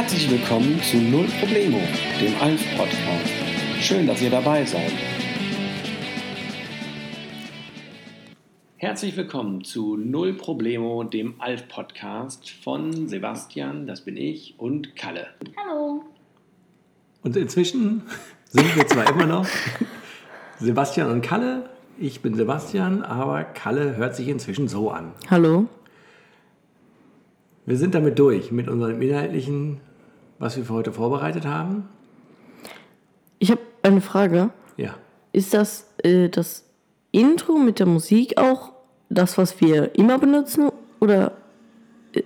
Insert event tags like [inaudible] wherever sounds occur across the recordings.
Herzlich willkommen zu Null Problemo, dem Alf-Podcast. Schön, dass ihr dabei seid. Herzlich willkommen zu Null Problemo, dem Alf-Podcast von Sebastian, das bin ich, und Kalle. Hallo. Und inzwischen sind wir zwar immer noch Sebastian und Kalle. Ich bin Sebastian, aber Kalle hört sich inzwischen so an. Hallo. Wir sind damit durch mit unserem inhaltlichen, was wir für heute vorbereitet haben. Ich habe eine Frage. Ja. Ist das äh, das Intro mit der Musik auch das, was wir immer benutzen? Oder äh,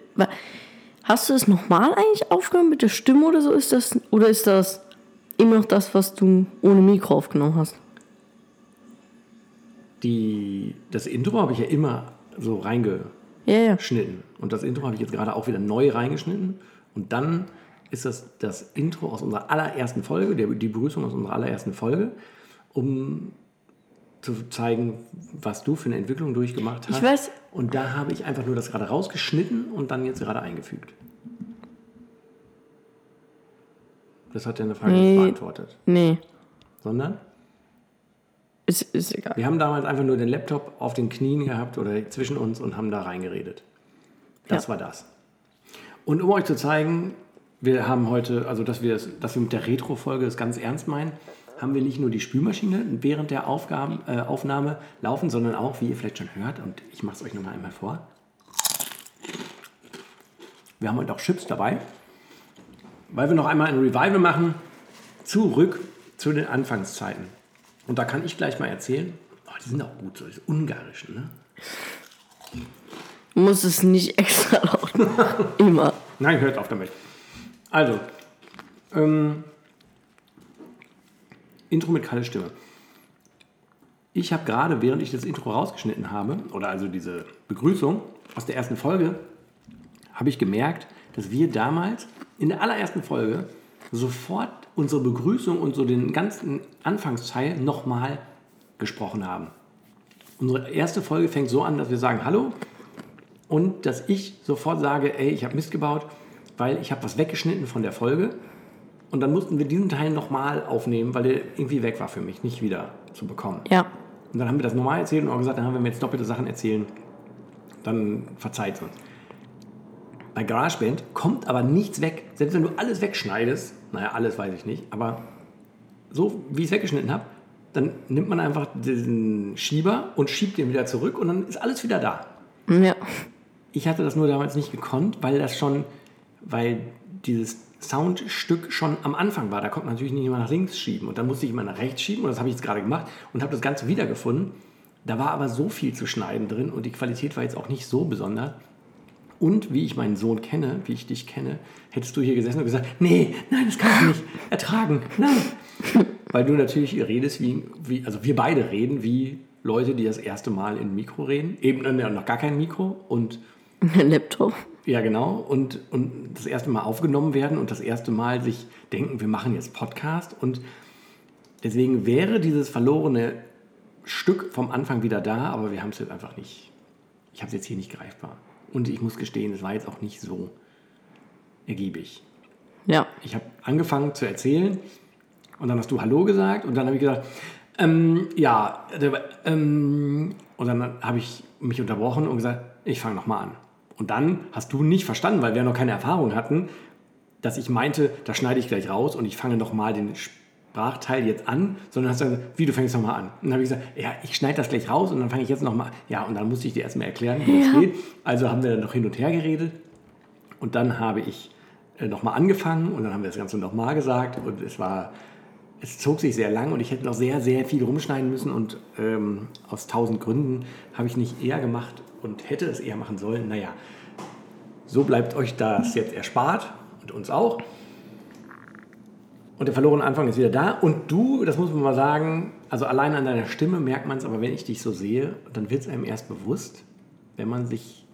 hast du es nochmal eigentlich aufgenommen mit der Stimme oder so? Ist das oder ist das immer noch das, was du ohne Mikro aufgenommen hast? Die, das Intro habe ich ja immer so reingeschnitten. Ja, ja. Und das Intro habe ich jetzt gerade auch wieder neu reingeschnitten. Und dann ist das das Intro aus unserer allerersten Folge, der, die Begrüßung aus unserer allerersten Folge, um zu zeigen, was du für eine Entwicklung durchgemacht hast. Ich weiß- Und da habe ich einfach nur das gerade rausgeschnitten und dann jetzt gerade eingefügt. Das hat deine Frage Nee. nicht beantwortet. Nee, Sondern? ist, ist egal. Wir haben damals einfach nur den Laptop auf den Knien gehabt oder zwischen uns und haben da reingeredet. Das Ja. war das. Und um euch zu zeigen, wir haben heute, also dass wir, dass wir mit der Retro-Folge es ganz ernst meinen, haben wir nicht nur die Spülmaschine während der Aufgaben, äh, Aufnahme laufen, sondern auch, wie ihr vielleicht schon hört, und ich mache es euch nochmal einmal vor. Wir haben heute auch Chips dabei, weil wir noch einmal ein Revival machen, zurück zu den Anfangszeiten. Und da kann ich gleich mal erzählen, oh, die sind auch gut, so diese ungarischen, ne? Du musst es nicht [laughs] extra laut machen. Immer. Nein, hört auf damit. Also, ähm, Intro mit Kalle Stimme. Ich habe gerade, während ich das Intro rausgeschnitten habe, oder also diese Begrüßung aus der ersten Folge, habe ich gemerkt, dass wir damals in der allerersten Folge sofort unsere Begrüßung und so den ganzen Anfangsteil nochmal gesprochen haben. Unsere erste Folge fängt so an, dass wir sagen Hallo und dass ich sofort sage, ey, ich habe Mist gebaut, weil ich habe was weggeschnitten von der Folge und dann mussten wir diesen Teil nochmal aufnehmen, weil der irgendwie weg war für mich, nicht wieder zu bekommen. Ja. Und dann haben wir das nochmal erzählt und auch gesagt, dann haben wir jetzt doppelte Sachen erzählen, dann verzeiht uns. Bei GarageBand kommt aber nichts weg. Selbst wenn du alles wegschneidest, naja, alles weiß ich nicht, aber so wie ich es weggeschnitten habe, dann nimmt man einfach diesen Schieber und schiebt den wieder zurück und dann ist alles wieder da. Ja. Ich hatte das nur damals nicht gekonnt, weil das schon, weil dieses Soundstück schon am Anfang war. Da konnte man natürlich nicht immer nach links schieben. Und dann musste ich immer nach rechts schieben und das habe ich jetzt gerade gemacht und habe das Ganze wiedergefunden. Da war aber so viel zu schneiden drin und die Qualität war jetzt auch nicht so besonders. Und wie ich meinen Sohn kenne, wie ich dich kenne, hättest du hier gesessen und gesagt, nee, nein, das kann ich nicht ertragen, nein. Weil du natürlich redest wie, wie, also wir beide reden wie Leute, die das erste Mal in ein Mikro reden. Eben äh, noch gar kein Mikro und Laptop. Ja, genau. Und, und das erste Mal aufgenommen werden und das erste Mal sich denken, wir machen jetzt Podcast. Und deswegen wäre dieses verlorene Stück vom Anfang wieder da, aber wir haben es jetzt einfach nicht. Ich habe es jetzt hier nicht greifbar. Und ich muss gestehen, es war jetzt auch nicht so ergiebig. Ja. Ich habe angefangen zu erzählen und dann hast du Hallo gesagt und dann habe ich gesagt, ähm, ja, äh, ähm, und dann habe ich mich unterbrochen und gesagt, ich fange nochmal an. Und dann hast du nicht verstanden, weil wir noch keine Erfahrung hatten, dass ich meinte, da schneide ich gleich raus und ich fange nochmal den Sprachteil jetzt an, sondern hast du gesagt, wie, du fängst nochmal an. Und dann habe ich gesagt, ja, ich schneide das gleich raus und dann fange ich jetzt nochmal an. Ja, und dann musste ich dir erstmal erklären, wie das Ja. geht. Also haben wir dann noch hin und her geredet und dann habe ich nochmal angefangen und dann haben wir das Ganze nochmal gesagt und es war, es zog sich sehr lang und ich hätte noch sehr, sehr viel rumschneiden müssen und ähm, aus tausend Gründen habe ich nicht eher gemacht und hätte es eher machen sollen. Naja, so bleibt euch das jetzt erspart und uns auch. Und der verlorene Anfang ist wieder da. Und du, das muss man mal sagen, also allein an deiner Stimme merkt man es, aber wenn ich dich so sehe, dann wird es einem erst bewusst, wenn man sich.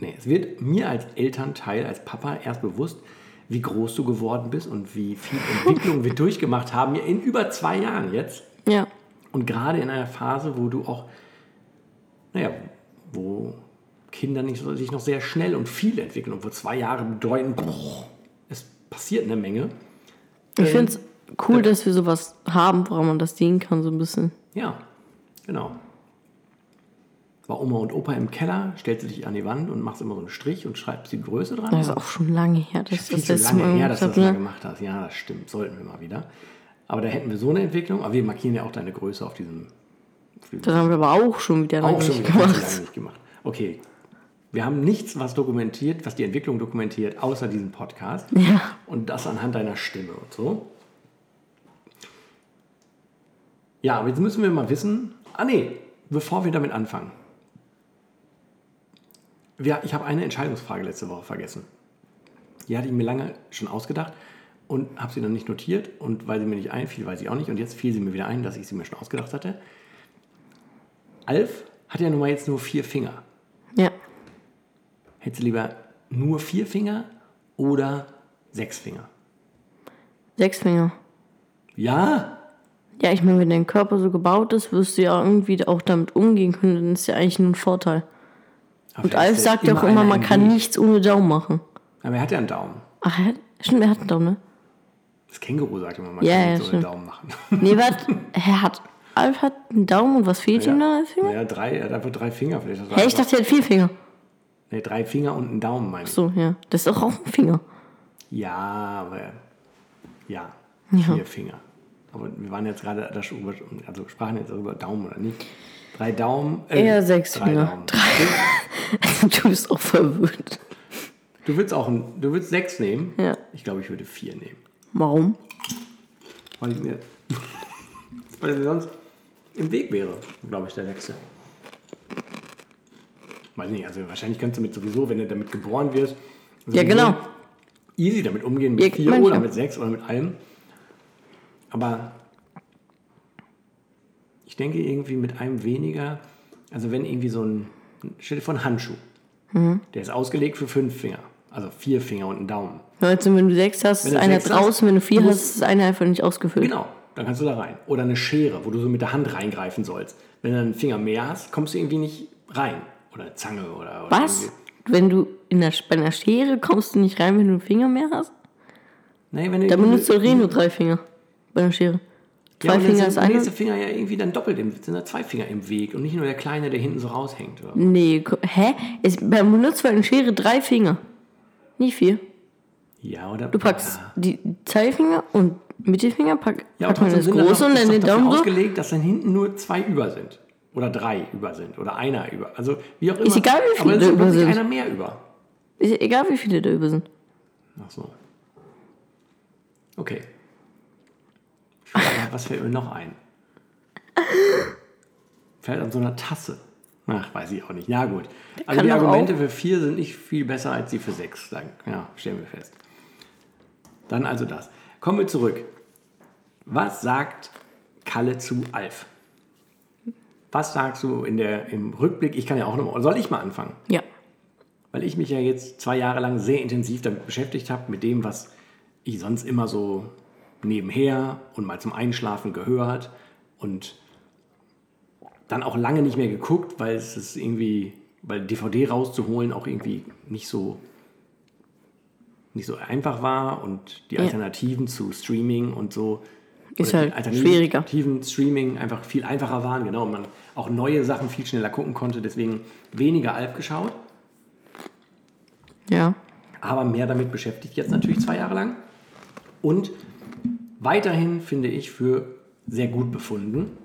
Nee, es wird mir als Elternteil, als Papa erst bewusst, wie groß du geworden bist und wie viel Entwicklung wir durchgemacht haben, in über zwei Jahren jetzt. Ja. Und gerade in einer Phase, wo du auch, naja, wo Kinder nicht so, sich noch sehr schnell und viel entwickeln und wo zwei Jahre bedeuten, boah, passiert eine Menge. Ich finde es cool, dass wir sowas haben, woran man das sehen kann, so ein bisschen. Ja, genau. War Oma und Opa im Keller, stellst du dich an die Wand und machst immer so einen Strich und schreibst die Größe dran. Das ist auch schon lange her. Das zu das letzte lange her, dass du das gemacht mal gemacht hast. Ja, das stimmt. Sollten wir mal wieder. Aber da hätten wir so eine Entwicklung. Aber wir markieren ja auch deine Größe auf diesem. Auf diesem Das haben wir aber auch schon wieder lange auch schon nicht wieder gemacht. lange nicht gemacht. Okay. Wir haben nichts, was dokumentiert, was die Entwicklung dokumentiert, außer diesen Podcast. Ja. Und das anhand deiner Stimme und so. Ja, aber jetzt müssen wir mal wissen. Ah, nee, bevor wir damit anfangen. Wir, ich habe eine Entscheidungsfrage letzte Woche vergessen. Die hatte ich mir lange schon ausgedacht und habe sie dann nicht notiert. Und weil sie mir nicht einfiel, weiß ich auch nicht. Und jetzt fiel sie mir wieder ein, dass ich sie mir schon ausgedacht hatte. Alf hat ja nun mal jetzt nur vier Finger. Ja. Hättest du lieber nur vier Finger oder sechs Finger? Sechs Finger. Ja, Ja, ich meine, wenn dein Körper so gebaut ist, wirst du ja irgendwie auch damit umgehen können. Dann ist ja eigentlich nur ein Vorteil. Aber Und Alf ja sagt ja auch immer, man kann nichts ohne Daumen machen. Aber er hat ja einen Daumen. Ach, er hat, stimmt, er hat einen Daumen, ne? Das Känguru sagt immer, man Ja, kann ja, nicht so einen. Daumen machen. Nee, [laughs] warte, er hat, Alf hat einen Daumen und was fehlt ihm da als Finger? Ja, drei, er hat einfach drei Finger. Vielleicht Hä, ich einfach- dachte, er hat vier Finger. nee, drei Finger und einen Daumen, meine ich. So, ja. Das ist doch auch ein Finger. Ja, aber ja, Ja. vier Finger. Aber wir waren jetzt gerade, also sprachen jetzt darüber Daumen oder nicht. Drei Daumen. äh, Eher sechs drei Finger. Daumen. [laughs] [laughs] du bist auch verwirrt. Du willst auch, ein, du willst sechs nehmen? Ja. Ich glaube, ich würde vier nehmen. Warum? Weil ich mir, [laughs] weil er sonst im Weg wäre, glaube ich, der sechste. Weiß nicht, also wahrscheinlich kannst du mit sowieso, wenn du damit geboren wirst, Ja, genau. easy damit umgehen, mit Ja, vier manche. oder mit sechs oder mit allem. Aber ich denke irgendwie mit einem weniger, also wenn irgendwie so ein, stell dir vor, ein Handschuh, Mhm. der ist ausgelegt für fünf Finger, also vier Finger und einen Daumen. Also, wenn du sechs hast, ist einer draußen. Wenn du vier hast, ist einer einfach nicht ausgefüllt. Genau, dann kannst du da rein. Oder eine Schere, wo du so mit der Hand reingreifen sollst. Wenn du einen Finger mehr hast, kommst du irgendwie nicht rein. Oder eine Zange oder, oder Was? irgendwie- Wenn du in der, bei einer Schere kommst du nicht rein, wenn du einen Finger mehr hast? Nee, wenn du Dann benutzt du nur drei Finger bei einer Schere. Ja, Zwei dann Finger ist der einer. nächste Finger ja irgendwie dann doppelt, im, sind da zwei Finger im Weg und nicht nur der kleine, der hinten so raushängt. Oder? Nee, hä? Es, man benutzt bei einer Schere drei Finger. Nicht vier. Ja, oder? Du packst Ja, die Zeigefinger und Mittelfinger, pack, ja packt man das große und dann den Daumen so. ausgelegt, dass dann hinten nur zwei über sind. Oder drei über sind. Oder einer über. Also wie auch immer. Ist egal, wie viele da über sind. einer mehr über. Ist ja egal, wie viele da über sind. Ach so. Okay. Aber was fällt mir noch ein? Fällt an so einer Tasse. Ach, weiß ich auch nicht. Ja, gut. Also Kann die Argumente für vier sind nicht viel besser als die für sechs. Dann, ja, stellen wir fest. Dann also das. Kommen wir zurück. Was sagt Kalle zu Alf? Was sagst du in der, im Rückblick? Ich kann ja auch noch mal. Soll ich mal anfangen? Ja. weil ich mich ja jetzt zwei Jahre lang sehr intensiv damit beschäftigt habe, mit dem, was ich sonst immer so nebenher und mal zum Einschlafen gehört und dann auch lange nicht mehr geguckt, weil es ist irgendwie, weil DVD rauszuholen auch irgendwie nicht so nicht so einfach war und die Ja. Alternativen zu Streaming und so Ist halt die Alternativen schwieriger. Streaming einfach viel einfacher waren, genau, und man auch neue Sachen viel schneller gucken konnte, deswegen weniger Alf geschaut Ja. aber mehr damit beschäftigt, jetzt natürlich zwei Jahre lang. Und weiterhin finde ich für sehr gut befunden.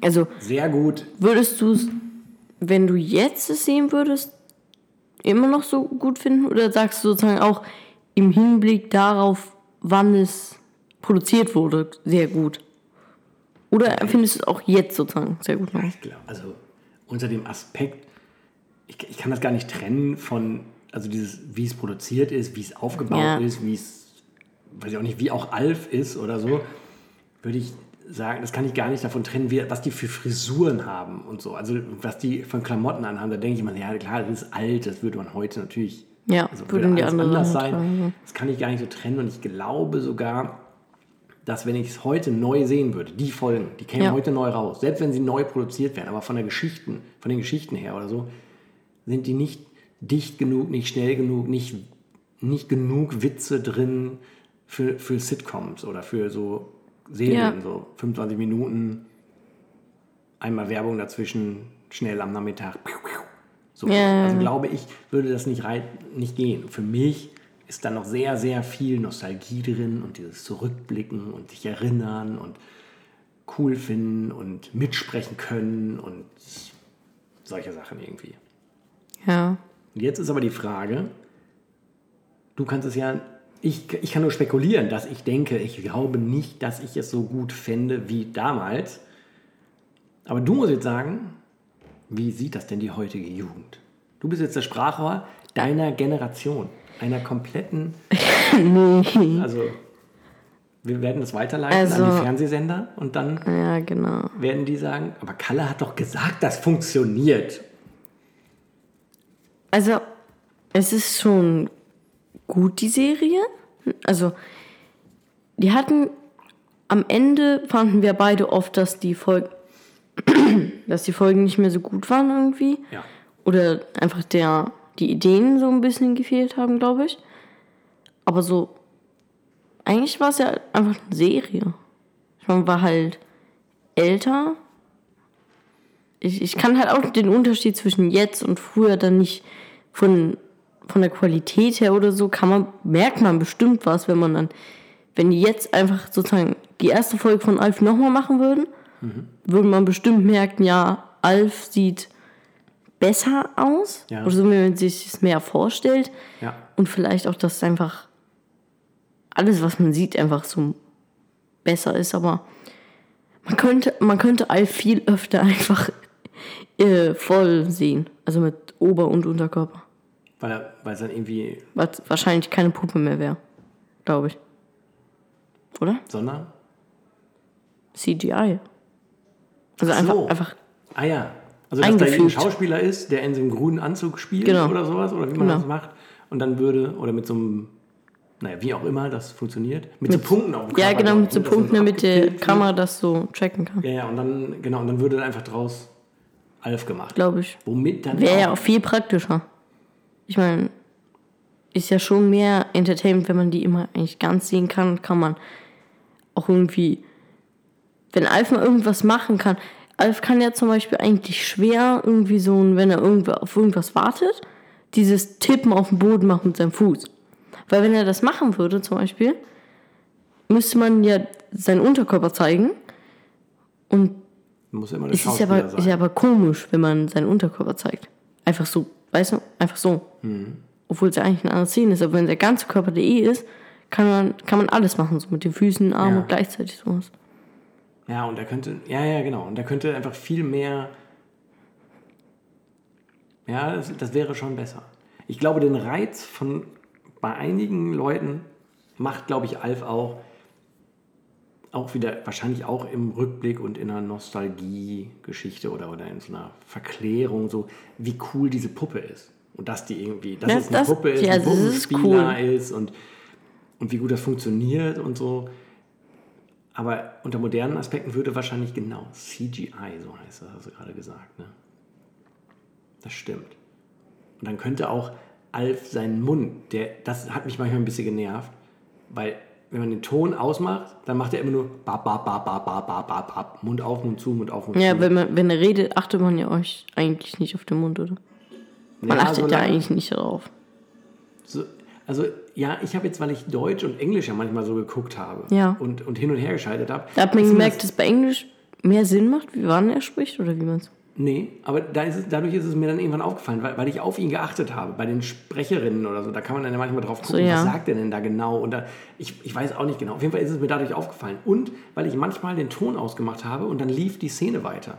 Also Sehr gut. würdest du es, wenn du jetzt es sehen würdest, immer noch so gut finden? Oder sagst du sozusagen auch im Hinblick darauf, wann es produziert wurde, sehr gut? Oder findest du es auch jetzt sozusagen sehr gut? noch? Ich glaub, also unter dem Aspekt, ich, ich kann das gar nicht trennen von, also dieses, wie es produziert ist, wie es aufgebaut Ja. ist, wie es, weiß ich auch nicht, wie auch Alf ist oder so, würde ich sagen, das kann ich gar nicht davon trennen, wie, was die für Frisuren haben und so. Also was die von Klamotten anhaben, da denke ich immer, ja klar, das ist alt, das würde man heute natürlich Ja, also würde die anderen anders sein. tragen, Das kann ich gar nicht so trennen und ich glaube sogar, dass wenn ich es heute neu sehen würde, die Folgen, die kämen Ja. heute neu raus, selbst wenn sie neu produziert werden, aber von der Geschichten, von den Geschichten her oder so, sind die nicht dicht genug, nicht schnell genug, nicht, nicht genug Witze drin für, für Sitcoms oder für so Serien, Ja. so 25 Minuten, einmal Werbung dazwischen, schnell am Nachmittag. So, Ja, also glaube ich, würde das nicht, rei- nicht gehen. Für mich ist da noch sehr, sehr viel Nostalgie drin und dieses Zurückblicken und sich erinnern und cool finden und mitsprechen können und solche Sachen irgendwie. Ja. Jetzt ist aber die Frage, du kannst es ja, ich, ich kann nur spekulieren, dass ich denke, ich glaube nicht, dass ich es so gut fände wie damals. Aber du musst jetzt sagen, wie sieht das denn die heutige Jugend? Du bist jetzt das Sprachrohr deiner Generation, einer kompletten, [laughs] also wir werden das weiterleiten an Also- die Fernsehsender und dann Ja, genau. werden die sagen, aber Kalle hat doch gesagt, das funktioniert. Also, es ist schon gut, die Serie. Also, die hatten am Ende fanden wir beide oft, dass die Folgen, [clears throat] dass die Folgen nicht mehr so gut waren irgendwie. Ja. Oder einfach der, die Ideen so ein bisschen gefehlt haben, glaube ich. Aber so, eigentlich war es ja einfach eine Serie. Man war halt älter. Ich, ich kann halt auch den Unterschied zwischen jetzt und früher dann nicht von, von der Qualität her oder so, kann man, merkt man bestimmt was, wenn man dann, wenn die jetzt einfach sozusagen die erste Folge von Alf nochmal machen würden, würde man bestimmt merken, ja, Alf sieht besser aus. Ja. Oder so, wenn man sich es mehr vorstellt. Ja. Und vielleicht auch, dass einfach alles, was man sieht, einfach so besser ist. Aber man könnte, man könnte Alf viel öfter [laughs] einfach äh, voll sehen. Also mit Ober- und Unterkörper. Weil, er, weil es dann irgendwie, Was wahrscheinlich keine Puppe mehr wäre. Glaube ich. Oder? sondern CGI. Also Ach einfach, so. einfach. Ah ja. Also, dass da ein. Schauspieler ist, der in so einem grünen Anzug spielt Genau. oder sowas, oder wie man Genau. das macht. Und dann würde, oder mit so einem, naja, wie auch immer das funktioniert, mit, so Punkten auf dem Ja, Cover genau, mit so ne, Punkten, damit die. Kamera das so tracken kann. Ja, ja, und dann, genau, und dann würde dann einfach draus Alf gemacht. Glaube ich. Womit dann Wäre ja auch viel praktischer. Ich meine, ist ja schon mehr Entertainment, wenn man die immer eigentlich ganz sehen kann, kann man auch irgendwie, wenn Alf mal irgendwas machen kann. Alf kann ja zum Beispiel eigentlich schwer irgendwie so, ein- wenn er auf irgendwas wartet, dieses Tippen auf den Boden machen mit seinem Fuß. Weil wenn er das machen würde zum Beispiel, müsste man ja seinen Unterkörper zeigen und muss immer es ist aber, ist ja aber komisch, wenn man seinen Unterkörper zeigt. Einfach so, weißt du, einfach so. Mhm. Obwohl es ja eigentlich eine andere Szene ist, aber wenn der ganze Körper der eh ist, kann man, kann man alles machen, so mit den Füßen, Armen Ja. und gleichzeitig sowas. Ja, und er könnte, ja, ja, genau. Und er könnte einfach viel mehr. Ja, das, das wäre schon besser. Ich glaube, den Reiz von bei einigen Leuten macht, glaube ich, Alf auch, auch wieder, wahrscheinlich auch im Rückblick und in einer Nostalgie-Geschichte oder, oder in so einer Verklärung, so wie cool diese Puppe ist. Und dass die irgendwie, dass Ja, es eine das- Puppe ist, ja, ein das ist Puppenspieler cool. ist und, und wie gut das funktioniert und so. Aber unter modernen Aspekten würde wahrscheinlich genau CGI, so heißt das, hast du gerade gesagt. Ne? Das stimmt. Und dann könnte auch Alf seinen Mund, der, das hat mich manchmal ein bisschen genervt, weil wenn man den Ton ausmacht, dann macht er immer nur bap, bap, bap, bap, bap, bap, bap, bap, Mund auf, Mund zu, Mund auf, Mund Ja, zu. wenn, man, wenn er redet, achtet man ja euch eigentlich nicht auf den Mund, oder? Man Ja, achtet ja solange- eigentlich nicht darauf. So, also ja, ich habe jetzt, weil ich Deutsch und Englisch ja manchmal so geguckt habe Ja. und, und hin und her geschaltet habe. Da hat man gemerkt, das- dass bei Englisch mehr Sinn macht, wie wann er spricht oder wie man es. Nee, aber da ist es, dadurch ist es mir dann irgendwann aufgefallen, weil, weil ich auf ihn geachtet habe. Bei den Sprecherinnen oder so, da kann man dann ja manchmal drauf gucken, So, ja. was sagt er denn da genau. Und da, ich, ich weiß auch nicht genau. Auf jeden Fall ist es mir dadurch aufgefallen. Und weil ich manchmal den Ton ausgemacht habe und dann lief die Szene weiter.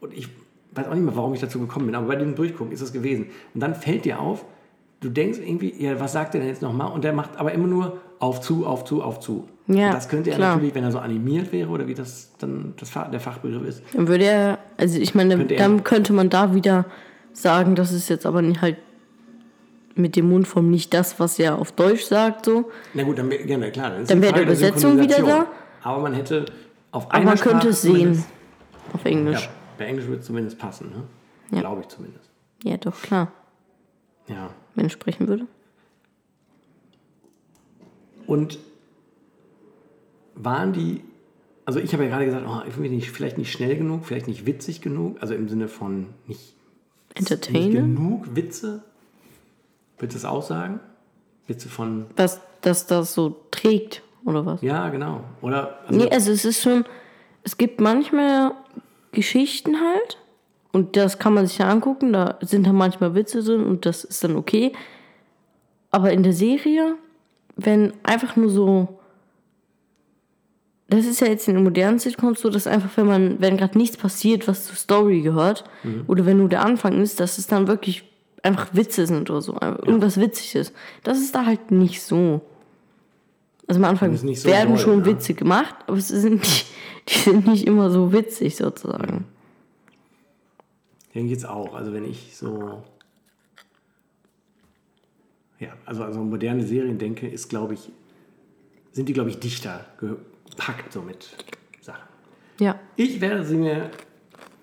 Und ich weiß auch nicht mehr, warum ich dazu gekommen bin, aber bei dem Durchgucken ist es gewesen. Und dann fällt dir auf, du denkst irgendwie, ja, was sagt er denn jetzt nochmal? Und der macht aber immer nur auf zu, auf zu, auf zu. Ja, und das könnte er klar. natürlich, wenn er so animiert wäre oder wie das dann das, der Fachbegriff ist, Dann würde er, also ich meine, Könnte er- dann könnte man da wieder sagen, das ist jetzt aber nicht halt mit dem Mundform nicht das, was er auf Deutsch sagt, so. Na gut, dann wär- gerne, klar. Dann, Dann wäre die Übersetzung wieder da. Aber man hätte auf Aber einer man könnte Sprache es sehen auf Englisch. Ja, bei Englisch würde es zumindest passen, ne? Ja. Glaube ich zumindest. Ja, doch, klar. Ja. Wenn ich sprechen würde. Und waren die, also ich habe ja gerade gesagt, oh, ich bin nicht, vielleicht nicht schnell genug, vielleicht nicht witzig genug, also im Sinne von nicht, nicht genug Witze. Willst du das auch sagen? Witze von, Dass, dass das so trägt, oder was? ja, genau. Oder, also, Nee, also es ist schon, es gibt manchmal Geschichten halt und das kann man sich ja angucken, da sind dann manchmal Witze drin und das ist dann okay. Aber in der Serie, wenn einfach nur so, das ist ja jetzt in den modernen Sitcoms so, dass einfach, wenn man, wenn gerade nichts passiert, was zur Story gehört, oder wenn nur der Anfang ist, dass es dann wirklich einfach Witze sind oder so, einfach irgendwas Witziges. Das ist da halt nicht so. Also am Anfang so werden doll, schon ne? Witze gemacht, aber es sind nicht, [laughs] die sind nicht immer so witzig sozusagen. ich jetzt auch. Also wenn ich so, ja, also, also moderne Serien denke, ist, glaube ich, sind die, glaube ich, dichter gepackt so mit Sachen. Ja. Ich werde sie mir,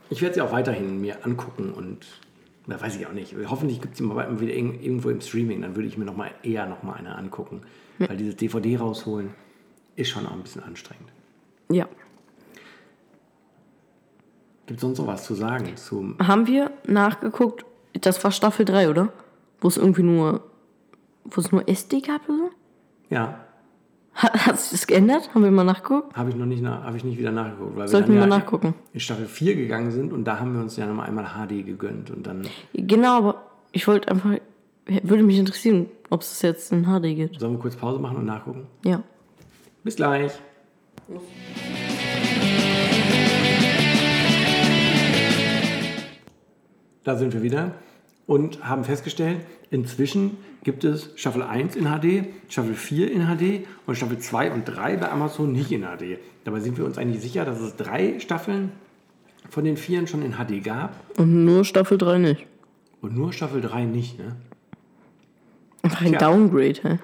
ich werde sie auch weiterhin mir angucken und, na, weiß ich auch nicht. Hoffentlich gibt es sie mal wieder irg- irgendwo im Streaming, dann würde ich mir noch mal eher noch mal eine angucken. Weil dieses DVD rausholen ist schon auch ein bisschen anstrengend. Ja. Gibt es sonst noch was zu sagen zum Haben wir nachgeguckt, das war Staffel 3, oder? Wo es irgendwie nur, wo es nur SD gab oder so? Ja, Hat, hat sich das geändert? Haben wir mal nachgeguckt? habe ich noch nicht, nach, ich nicht wieder nachgeguckt. Weil Sollten wir mal ja nachgucken. in Staffel 4 gegangen sind und da haben wir uns ja noch mal einmal HD gegönnt und dann Genau, aber ich wollte einfach, würde mich interessieren, ob es jetzt in HD gibt. sollen wir kurz Pause machen und nachgucken. Ja. Bis gleich. Da sind wir wieder und haben festgestellt, inzwischen gibt es Staffel 1 in HD, Staffel 4 in HD und Staffel 2 und 3 bei Amazon nicht in HD. Dabei sind wir uns eigentlich sicher, dass es drei Staffeln von den vieren schon in HD gab Und nur Staffel 3 nicht. und nur Staffel 3 nicht. Ne? Einfach ein Tja. Downgrade, hä?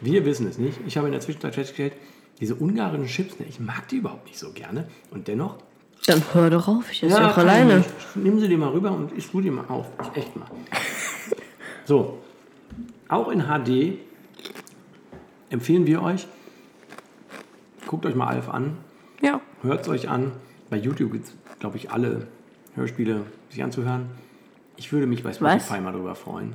Wir wissen es nicht. Ich habe in der Zwischenzeit festgestellt, diese ungarischen Chips, ne, ich mag die überhaupt nicht so gerne. Und dennoch Dann hör doch auf, ich esse Ja, auch kann alleine. ich. Nimm sie dir mal rüber und ich tu dir mal auf. Echt mal. So. Auch in HD empfehlen wir euch, guckt euch mal Alf an, Ja. hört es euch an. Bei YouTube gibt es, glaube ich, alle Hörspiele sich anzuhören. Ich würde mich bei Spotify mal drüber freuen.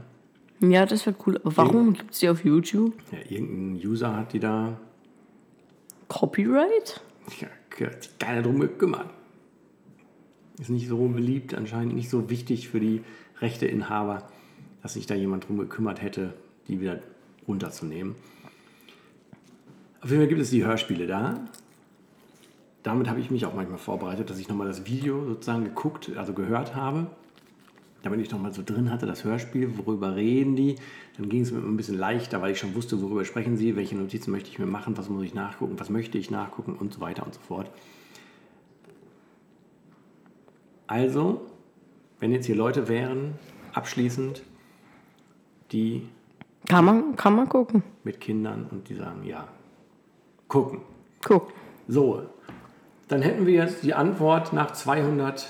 Ja, das wäre cool. Aber warum gibt es die auf YouTube? Ja, irgendein User hat die da Copyright? ja, hat sich keiner drum gekümmert. Ist nicht so beliebt, anscheinend nicht so wichtig für die Rechteinhaber, dass sich da jemand drum gekümmert hätte, die wieder runterzunehmen. Auf jeden Fall gibt es die Hörspiele da. Damit habe ich mich auch manchmal vorbereitet, dass ich nochmal das Video sozusagen geguckt, also gehört habe. Damit ich nochmal so drin hatte, das Hörspiel, worüber reden die. Dann ging es mir ein bisschen leichter, weil ich schon wusste, worüber sprechen sie, welche Notizen möchte ich mir machen, was muss ich nachgucken, was möchte ich nachgucken und so weiter und so fort. Also, wenn jetzt hier Leute wären, abschließend, die Kann man, kann man gucken. mit Kindern und die sagen, ja, gucken. Guck. So, dann hätten wir jetzt die Antwort nach 200,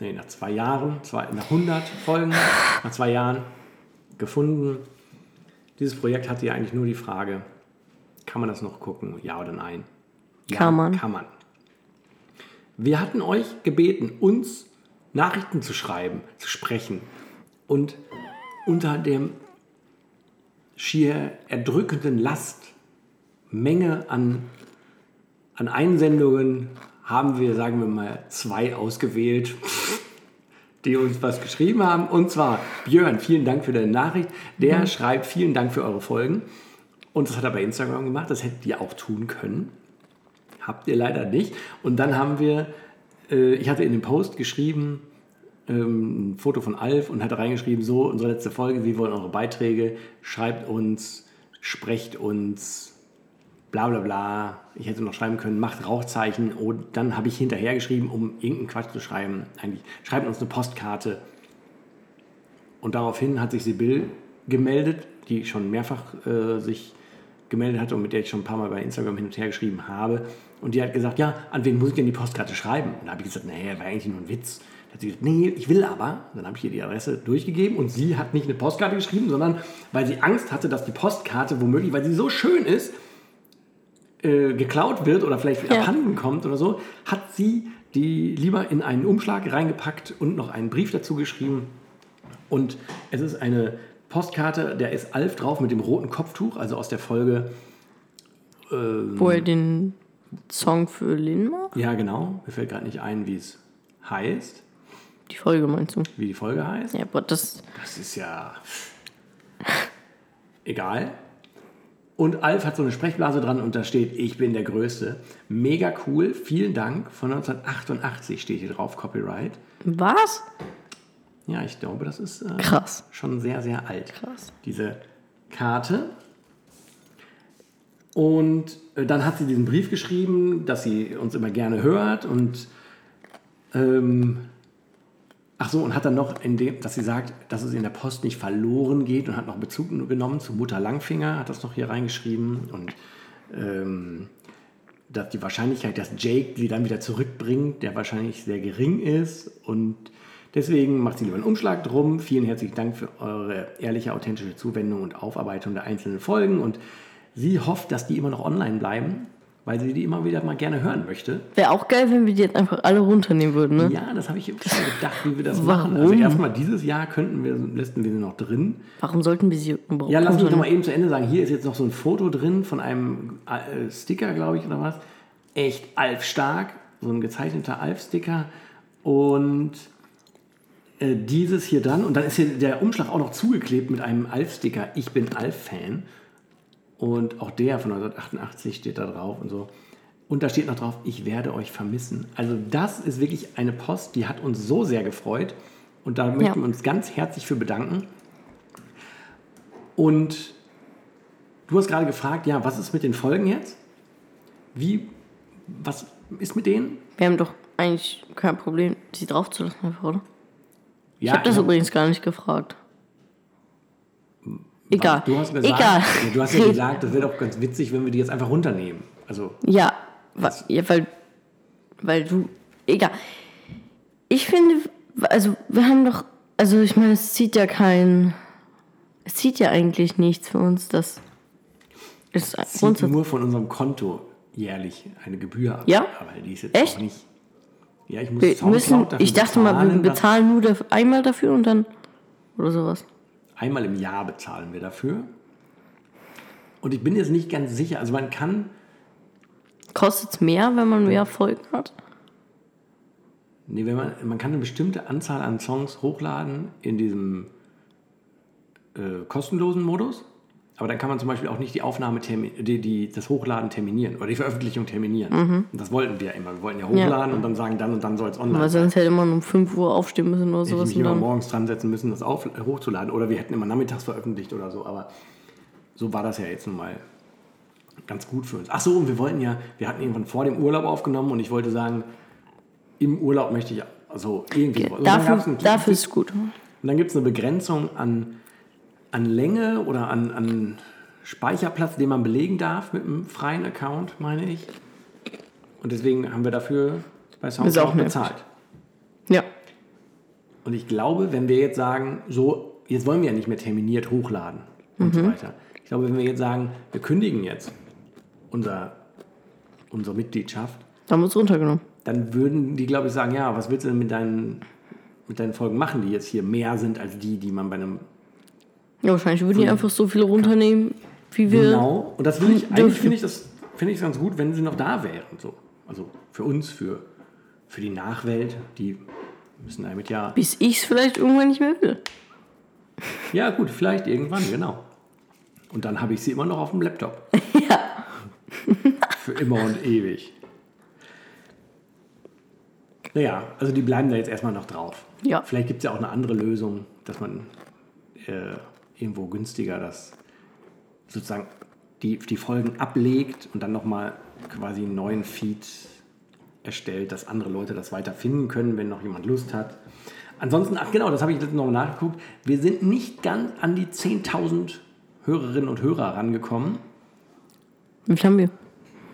nee, nach zwei Jahren, zwei, nach 100 Folgen, nach zwei Jahren gefunden. Dieses Projekt hatte ja eigentlich nur die Frage, kann man das noch gucken, ja oder nein? Ja, Kann man. Kann man. Wir hatten euch gebeten, uns Nachrichten zu schreiben, zu sprechen und unter dem schier erdrückenden Last Menge an, an Einsendungen haben wir, sagen wir mal, zwei ausgewählt, [laughs] die uns was geschrieben haben. Und zwar Björn, vielen Dank für deine Nachricht. Der schreibt, vielen Dank für eure Folgen. Und das hat er bei Instagram gemacht. Das hättet ihr auch tun können. Habt ihr leider nicht. Und dann haben wir, äh, ich hatte in dem Post geschrieben, ähm, ein Foto von Alf und hatte reingeschrieben, so, unsere letzte Folge, wie wollen eure Beiträge, schreibt uns, sprecht uns, bla bla bla. Ich hätte noch schreiben können, macht Rauchzeichen. Und dann habe ich hinterher geschrieben, um irgendeinen Quatsch zu schreiben, eigentlich, schreibt uns eine Postkarte. Und daraufhin hat sich Sibyl gemeldet, die schon mehrfach äh, sich gemeldet hatte und mit der ich schon ein paar Mal bei Instagram hin und her geschrieben habe. Und die hat gesagt, ja, an wen muss ich denn die Postkarte schreiben? Und da habe ich gesagt, nee, war eigentlich nur ein Witz. Hat sie gesagt, nee, ich will aber. Dann habe ich ihr die Adresse durchgegeben und sie hat nicht eine Postkarte geschrieben, sondern weil sie Angst hatte, dass die Postkarte womöglich, weil sie so schön ist, äh, geklaut wird oder vielleicht Ja. abhanden kommt oder so, hat sie die lieber in einen Umschlag reingepackt und noch einen Brief dazu geschrieben. Und es ist eine Postkarte, der ist Alf drauf mit dem roten Kopftuch, also aus der Folge, Wo er den Song für Lin macht? ja genau, mir fällt gerade nicht ein, wie es heißt, Die Folge meinst du? wie die Folge heißt. Ja, aber das. Das ist ja [laughs] egal. Und Alf hat so eine Sprechblase dran und da steht, ich bin der Größte. Mega cool, vielen Dank. Von 1988 steht hier drauf, Copyright. Was? Ja, ich glaube, das ist äh, Krass. schon sehr, sehr alt. Krass. Diese Karte. Und äh, dann hat sie diesen Brief geschrieben, dass sie uns immer gerne hört und ähm, ach so, und hat dann noch, in dem, dass sie sagt, dass es in der Post nicht verloren geht und hat noch Bezug genommen zu Mutter Langfinger, hat das noch hier reingeschrieben und ähm, dass die Wahrscheinlichkeit, dass Jake sie dann wieder zurückbringt, der wahrscheinlich sehr gering ist. Und deswegen macht sie lieber einen Umschlag drum. Vielen herzlichen Dank für eure ehrliche, authentische Zuwendung und Aufarbeitung der einzelnen Folgen. Und sie hofft, dass die immer noch online bleiben, weil sie die immer wieder mal gerne hören möchte. Wäre auch geil, wenn wir die jetzt einfach alle runternehmen würden, ne? Ja, das habe ich schon gedacht, wie wir das Warum? machen. Also erstmal dieses Jahr könnten wir, lässten wir sie noch drin. Warum sollten wir sie überhaupt Ja, lass mich noch runternehmen? mal eben zu Ende sagen. Hier ist jetzt noch so ein Foto drin von einem äh, Sticker, glaube ich, oder was. Echt Alf stark. So ein gezeichneter Alf-Sticker. Und äh, dieses hier dran. Und dann ist hier der Umschlag auch noch zugeklebt mit einem Alf-Sticker. Ich bin Alf-Fan. Und auch der von 1988 steht da drauf und so. Und da steht noch drauf, ich werde euch vermissen. Also das ist wirklich eine Post, die hat uns so sehr gefreut. Und da möchten wir uns ganz herzlich für bedanken. Und du hast gerade gefragt, ja, was ist mit den Folgen jetzt? Wie, was ist mit denen? Wir haben doch eigentlich kein Problem, sie draufzulassen, einfach, oder? Ich Ja, habe das ja, übrigens gar nicht gefragt. Egal. Du hast gesagt, Egal. Ja, du hast ja [laughs] gesagt, das wäre doch ganz witzig, wenn wir die jetzt einfach runternehmen. Also, Ja, ja, weil, weil du. Egal. Ich finde, also wir haben doch, also ich meine, es zieht ja kein, es zieht ja eigentlich nichts für uns, dass es zieht nur von unserem Konto jährlich eine Gebühr ab. Ja? Aber die ist jetzt Echt? auch nicht. Ja, ich muss Wir Soundcloud müssen, ich dachte mal, wir bezahlen nur dafür, einmal dafür und dann oder sowas. Einmal im Jahr bezahlen wir dafür. Und ich bin jetzt nicht ganz sicher. Also man kann, Kostet es mehr, wenn man mehr Folgen hat? nee, wenn man, man kann eine bestimmte Anzahl an Songs hochladen in diesem äh, kostenlosen Modus. Aber dann kann man zum Beispiel auch nicht die Aufnahme, die, die, das Hochladen terminieren oder die Veröffentlichung terminieren. Und das wollten wir immer. Wir wollten ja hochladen und dann sagen, dann und dann soll es online Weil sein. sonst hätte man um 5 Uhr aufstehen müssen oder Hätte ich sowas. mich immer morgens dran setzen müssen, das auf, hochzuladen. Oder wir hätten immer nachmittags veröffentlicht oder so. Aber so war das ja jetzt nun mal ganz gut für uns. Ach so, und wir wollten ja, wir hatten irgendwann vor dem Urlaub aufgenommen und ich wollte sagen, im Urlaub möchte ich also irgendwie. Ja, gab's dafür, dafür ist es gut. und dann gibt es eine Begrenzung an, an Länge oder an, an Speicherplatz, den man belegen darf mit einem freien Account, meine ich. Und deswegen haben wir dafür bei auch Soundcloud nervig. bezahlt. Ja. Und ich glaube, wenn wir jetzt sagen, so, jetzt wollen wir ja nicht mehr terminiert hochladen und so weiter. Ich glaube, wenn wir jetzt sagen, wir kündigen jetzt unser, unsere Mitgliedschaft, Dann wird es runtergenommen. dann würden die, glaube ich, sagen, ja, was willst du denn mit deinen, mit deinen Folgen machen, die jetzt hier mehr sind als die, die man bei einem Ja, wahrscheinlich würden die einfach so viele runternehmen, wie wir. Genau. Und das will ich, [laughs] eigentlich finde ich das finde ich ganz gut, wenn sie noch da wären. So. Also für uns, für, für die Nachwelt, die müssen damit ja. Bis ich es vielleicht irgendwann nicht mehr will. Ja, gut, vielleicht irgendwann, genau. Und dann habe ich sie immer noch auf dem Laptop. [laughs] Ja. Für immer und ewig. Naja, also die bleiben da jetzt erstmal noch drauf. Ja. Vielleicht gibt es ja auch eine andere Lösung, dass man äh, irgendwo günstiger das sozusagen die, die Folgen ablegt und dann nochmal quasi einen neuen Feed erstellt, dass andere Leute das weiter finden können, wenn noch jemand Lust hat. Ansonsten, ach genau, das habe ich letztens noch nachgeguckt, wir sind nicht ganz an die 10.000 Hörerinnen und Hörer rangekommen. Wie viel haben wir?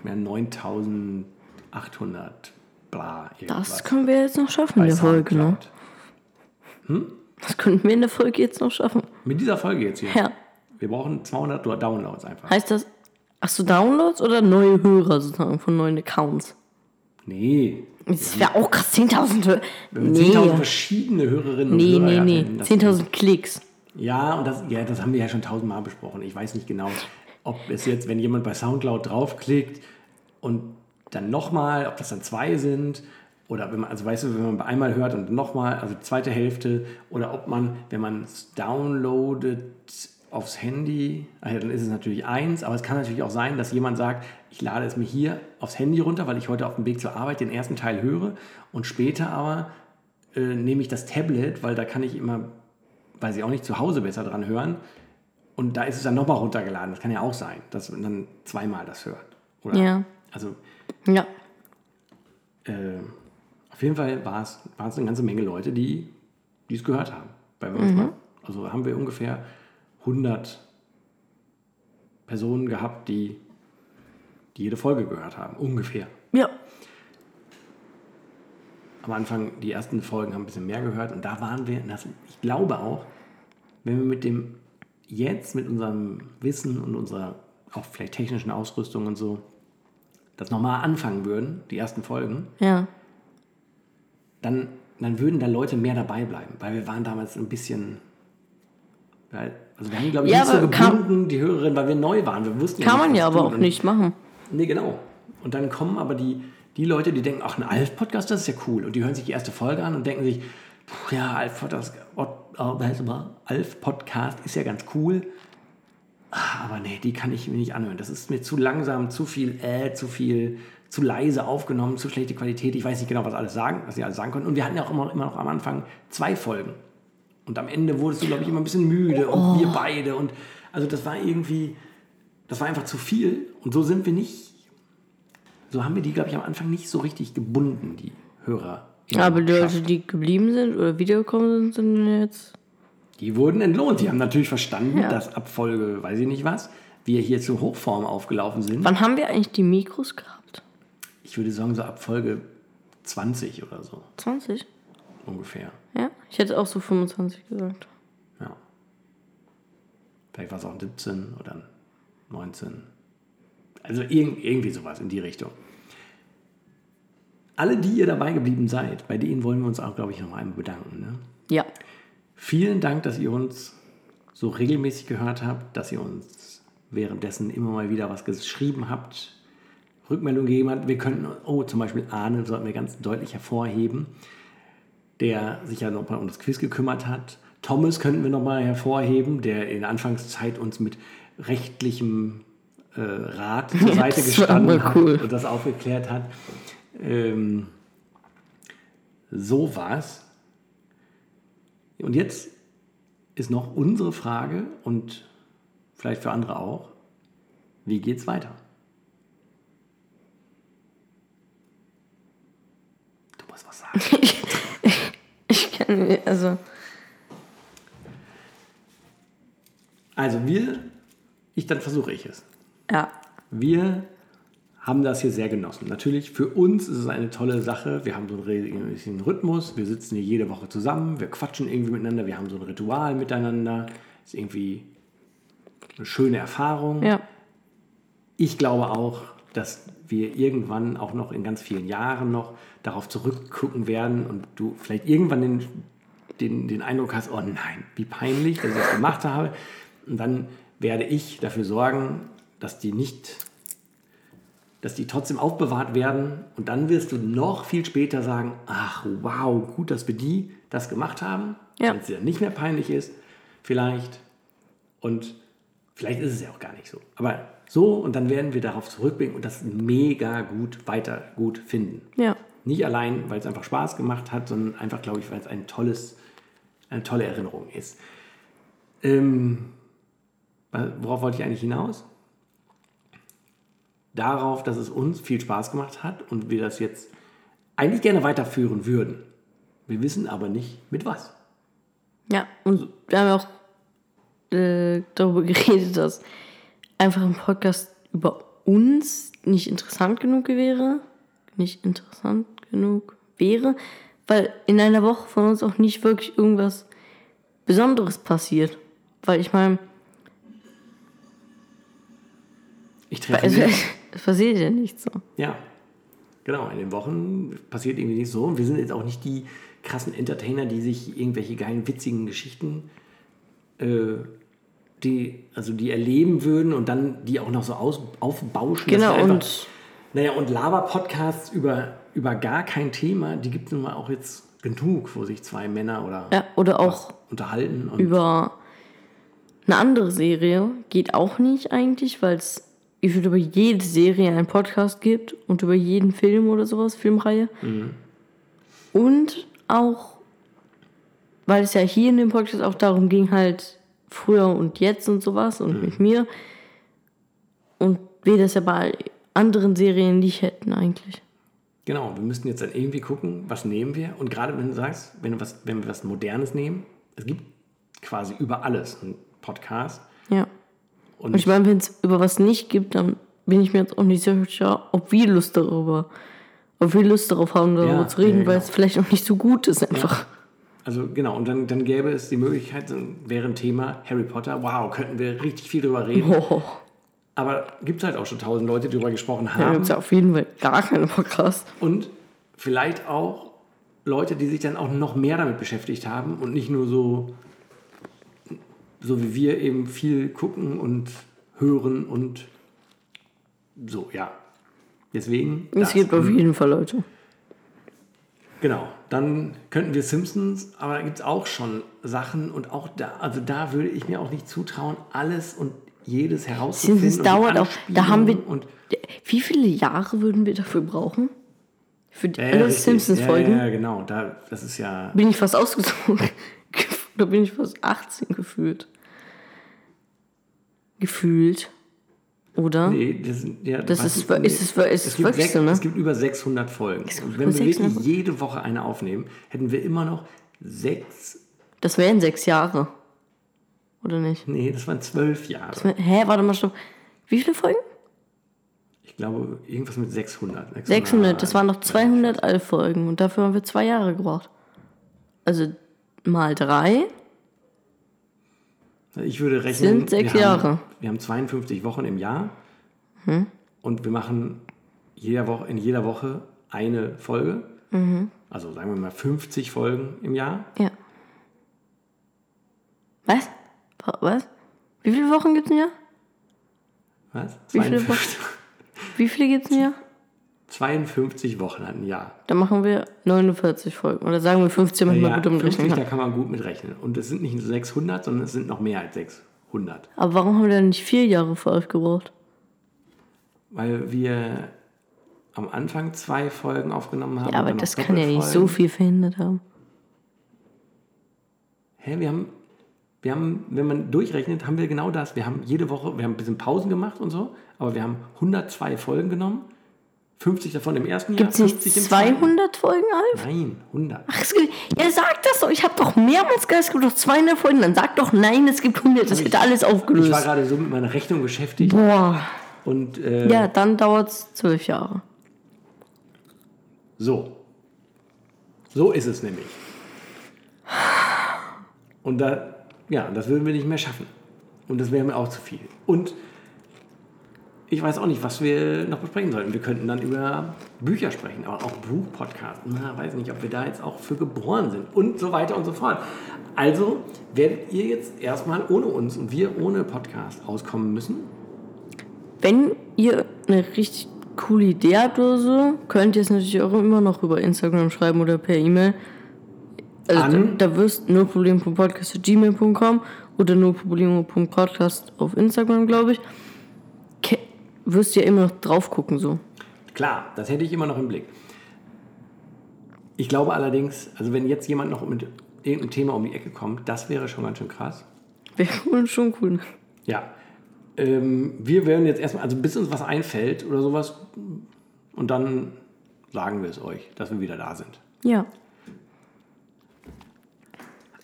Ja, 9.800 bla. Irgendwas. Das können wir jetzt noch schaffen, Bei die Folge, ne? Soundcloud. Das könnten wir in der Folge jetzt noch schaffen. Mit dieser Folge jetzt hier. Ja. Wir brauchen 200 Downloads einfach. Heißt das, ach so, Downloads oder neue Hörer sozusagen von neuen Accounts? Nee. Das wäre auch krass, 10.000 Hörer. Nee, wir 10.000 verschiedene Hörerinnen nee, und Hörer nee, nee. das- 10.000 Klicks. Ja, und das, ja, das haben wir ja schon tausendmal besprochen. Ich weiß nicht genau, ob es jetzt, wenn jemand bei Soundcloud draufklickt und dann nochmal, ob das dann zwei sind oder wenn man, also weißt du, wenn man einmal hört und nochmal, also die zweite Hälfte, oder ob man, wenn man es downloadet aufs Handy, ja, dann ist es natürlich eins, aber es kann natürlich auch sein, dass jemand sagt, ich lade es mir hier aufs Handy runter, weil ich heute auf dem Weg zur Arbeit den ersten Teil höre und später aber äh, nehme ich das Tablet, weil da kann ich immer weiß ich auch nicht, zu Hause besser dran hören. Und da ist es dann nochmal runtergeladen. Das kann ja auch sein, dass man dann zweimal das hört. Oder? Ja. Also Ja. äh, auf jeden Fall war es, eine ganze Menge Leute, die es gehört haben. Bei Wörnsmann. Also haben wir ungefähr 100 Personen gehabt, die, die jede Folge gehört haben. Ungefähr. Ja. am Anfang, die ersten Folgen haben ein bisschen mehr gehört und da waren wir, das, ich glaube auch, wenn wir mit dem jetzt, mit unserem Wissen und unserer auch vielleicht technischen Ausrüstung und so, das nochmal anfangen würden, die ersten Folgen, Ja. Dann, dann würden da Leute mehr dabei bleiben, weil wir waren damals ein bisschen, also wir haben, glaube ich, Ja, nicht so gebunden, die Hörerin, weil wir neu waren, wir wussten Kann nicht, man ja aber auch nicht machen. Nee, genau. Und dann kommen aber die, die Leute, die denken, ach, ein Alf-Podcast, das ist ja cool. Und die hören sich die erste Folge an und denken sich, ja, Alf-Podcast Alf ist ja ganz cool. Ah, Aber nee, die kann ich mir nicht anhören. Das ist mir zu langsam, zu viel, äh, zu viel, zu leise aufgenommen, zu schlechte Qualität. Ich weiß nicht genau, was alles sagen, was sie alles sagen konnten. Und wir hatten ja auch immer, immer noch am Anfang zwei Folgen. Und am Ende wurdest du, glaube ich, immer ein bisschen müde und wir beide. Und also das war irgendwie, das war einfach zu viel. Und so sind wir nicht, so haben wir die, glaube ich, am Anfang nicht so richtig gebunden, die Hörer. Aber die Leute, die geblieben sind oder wiedergekommen sind, sind jetzt. Die wurden entlohnt. Die haben natürlich verstanden, Ja. dass ab Folge, weiß ich nicht was, wir hier zur Hochform aufgelaufen sind. Wann haben wir eigentlich die Mikros gehabt? Ich würde sagen, so ab Folge 20 oder so 20? ungefähr. Ja? Ich hätte auch so 25 gesagt. Ja. Vielleicht war es auch 17 oder 19. Also irg irgendwie sowas in die Richtung. Alle, die ihr dabei geblieben seid, bei denen wollen wir uns auch, glaube ich, noch einmal bedanken. Ne? Ja. Vielen Dank, dass ihr uns so regelmäßig gehört habt, dass ihr uns währenddessen immer mal wieder was geschrieben habt, Rückmeldung gegeben habt. Wir könnten, oh, zum Beispiel Arne sollten wir ganz deutlich hervorheben, der sich ja nochmal um das Quiz gekümmert hat. Thomas könnten wir nochmal hervorheben, der in der Anfangszeit uns mit rechtlichem äh, Rat zur [laughs] Seite gestanden cool. hat und das aufgeklärt hat. Ähm, so war's. Und jetzt ist noch unsere Frage und vielleicht für andere auch, wie geht's weiter? Du musst was sagen. [laughs] Ich kann mir, also. Also wir, ich, dann versuche ich es. Ja. Wir haben das hier sehr genossen. Natürlich, für uns ist es eine tolle Sache. Wir haben so einen regelmäßigen Rhythmus. Wir sitzen hier jede Woche zusammen. Wir quatschen irgendwie miteinander. Wir haben so ein Ritual miteinander. Ist irgendwie eine schöne Erfahrung. Ja. Ich glaube auch, dass wir irgendwann auch noch in ganz vielen Jahren noch darauf zurückgucken werden und du vielleicht irgendwann den, den, den Eindruck hast, oh nein, wie peinlich, dass ich das gemacht habe. Und dann werde ich dafür sorgen, dass die nicht, dass die trotzdem aufbewahrt werden. Und dann wirst du noch viel später sagen, ach wow, gut, dass wir die das gemacht haben. Ja. Wenn es dir nicht mehr peinlich ist, vielleicht. Und vielleicht ist es ja auch gar nicht so. Aber so, und dann werden wir darauf zurückblicken und das mega gut weiter gut finden. Ja. Nicht allein, weil es einfach Spaß gemacht hat, sondern einfach, glaube ich, weil es ein tolles, eine tolle Erinnerung ist. Ähm, worauf wollte ich eigentlich hinaus? Darauf, dass es uns viel Spaß gemacht hat und wir das jetzt eigentlich gerne weiterführen würden. Wir wissen aber nicht mit was. Ja. Und wir haben auch äh, darüber [laughs] geredet, dass einfach ein Podcast über uns nicht interessant genug wäre. Nicht interessant genug wäre, weil in einer Woche von uns auch nicht wirklich irgendwas Besonderes passiert. Weil ich meine, Ich treffe also, [laughs] es passiert ja nichts so. Ja, genau. In den Wochen passiert irgendwie nicht so. Wir sind jetzt auch nicht die krassen Entertainer, die sich irgendwelche geilen, witzigen Geschichten, äh, die, also die erleben würden und dann die auch noch so aus, aufbauschen. Genau, einfach- und Naja, und Laber-Podcasts über, über gar kein Thema, die gibt es nun mal auch jetzt genug, wo sich zwei Männer oder ja, oder auch unterhalten. Über eine andere Serie geht auch nicht eigentlich, weil es gefühlt über jede Serie einen Podcast gibt und über jeden Film oder sowas, Filmreihe. Und auch, weil es ja hier in dem Podcast auch darum ging, halt früher und jetzt und sowas und mit mir. Und wir das ja bei anderen Serien nicht hätten eigentlich. Genau, wir müssten jetzt dann irgendwie gucken, was nehmen wir. Und gerade wenn du sagst, wenn, du was, wenn wir was Modernes nehmen, es gibt quasi über alles einen Podcast. Ja. Und Und ich meine, wenn es über was nicht gibt, dann bin ich mir jetzt auch nicht sicher, ob wir Lust darüber, ob wir Lust darauf haben, darüber Ja, zu reden, ja, weil genau. es vielleicht auch nicht so gut ist einfach. Also genau, und dann, dann gäbe es die Möglichkeit, so wäre ein Thema Harry Potter, wow, könnten wir richtig viel drüber reden. Oh, Aber gibt es halt auch schon tausend Leute, die darüber gesprochen da haben. gibt es ja auf jeden Fall gar keine Podcast. Und vielleicht auch Leute, die sich dann auch noch mehr damit beschäftigt haben und nicht nur so, so wie wir eben viel gucken und hören und so, ja. Deswegen. Es gibt auf jeden Fall Leute. Genau. Dann könnten wir Simpsons, aber da gibt es auch schon Sachen und auch da, also da würde ich mir auch nicht zutrauen, alles und jedes herauszufinden. Simpsons dauert auch. Da haben wir. Wie viele Jahre würden wir dafür brauchen? Für die, Ja, ja, alle. Simpsons-Folgen? Ja, ja, genau. Da, das ist ja. Bin ich fast ausgezogen. [laughs] Oder bin ich fast 18 gefühlt? Gefühlt. Oder? Nee, das, ja, Das ist- ist es- ist es gibt wirklich sech- so, ne? Es gibt über 600 Folgen. Und wenn wir wirklich 600? jede Woche eine aufnehmen, hätten wir immer noch sechs, Das wären sechs Jahre. Oder nicht? nee, das waren zwölf Jahre. Hä, warte mal, stopp. Wie viele Folgen? Ich glaube, irgendwas mit 600. 600. Das waren noch 200 Allfolgen. Und dafür haben wir zwei Jahre gebraucht. Also mal drei. Ich würde rechnen. Sind sechs wir Jahre. Haben, wir haben 52 Wochen im Jahr. Und wir machen jeder Woche, in jeder Woche eine Folge. Also sagen wir mal 50 Folgen im Jahr. Ja. Was? Was? Wie viele Wochen gibt's im Jahr? Was? Wie viele 52, Wie viele gibt's im Jahr? 52 Wochen ein Jahr. Dann machen wir 49 Folgen. Oder sagen wir 15, wenn man Ja, gut damit 50, rechnen da kann. kann man gut mit rechnen. Und es sind nicht nur 600, sondern es sind noch mehr als 600. Aber warum haben wir denn nicht vier Jahre für euch gebraucht? Weil wir am Anfang zwei Folgen aufgenommen haben. Ja, aber das kann ja nicht so viel verhindert haben. Hä, wir haben, wir haben, wenn man durchrechnet, haben wir genau das. Wir haben jede Woche, wir haben ein bisschen Pausen gemacht und so, aber wir haben 102 Folgen genommen. 50 davon im ersten Gibt's Jahr, nicht 50 im zweiten. 200 Folgen, Alf? Nein, 100. Ach, es gibt, ja, sag das doch. Ich habe doch mehrmals gesagt, es gibt doch 200 Folgen. Dann sag doch nein, es gibt 100. Das hätte alles Ich war aufgelöst. gerade so mit meiner Rechnung beschäftigt Boah. und äh, Ja, dann dauert's zwölf Jahre. So. So ist es nämlich. Und da, ja, das würden wir nicht mehr schaffen. Und das wäre mir auch zu viel. Und ich weiß auch nicht, was wir noch besprechen sollten. Wir könnten dann über Bücher sprechen, aber auch Buchpodcast. Na, weiß nicht, ob wir da jetzt auch für geboren sind und so weiter und so fort. Also werdet ihr jetzt erstmal ohne uns und wir ohne Podcast auskommen müssen. Wenn ihr eine richtig coole Idee habt oder so, könnt ihr es natürlich auch immer noch über Instagram schreiben oder per E-Mail. Also An? da, da wirst nur problem.podcast.gmail.com oder nur problem.podcast auf Instagram, glaube ich. Wirst ja immer noch drauf gucken so. Klar, das hätte ich immer noch im Blick. Ich glaube allerdings, also wenn jetzt jemand noch mit irgendeinem Thema um die Ecke kommt, das wäre schon ganz schön krass. Wäre [laughs] schon cool. Ja. Ähm, wir werden jetzt erstmal, also bis uns was einfällt oder sowas, und dann sagen wir es euch, dass wir wieder da sind. Ja.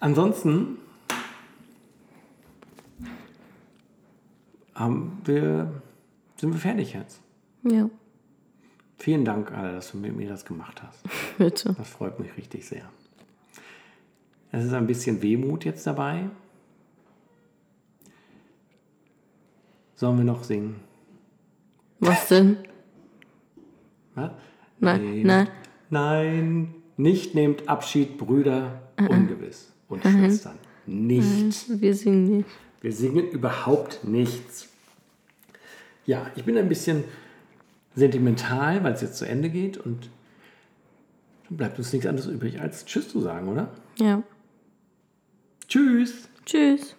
Ansonsten haben wir, sind wir fertig jetzt. Ja. Vielen Dank, Alter, dass du mit mir das gemacht hast. [laughs] Bitte. Das freut mich richtig sehr. Es ist ein bisschen Wehmut jetzt dabei. Sollen wir noch singen? Was denn? Was? Nein, Nehmt- nein. Nein, nicht nehmt Abschied, Brüder, ungewiss. Und Schwestern. Nicht. Wir singen nicht. Wir singen überhaupt nichts. Ja, ich bin ein bisschen sentimental, weil es jetzt zu Ende geht und dann bleibt uns nichts anderes übrig, als Tschüss zu sagen, oder? Ja. Tschüss! Tschüss.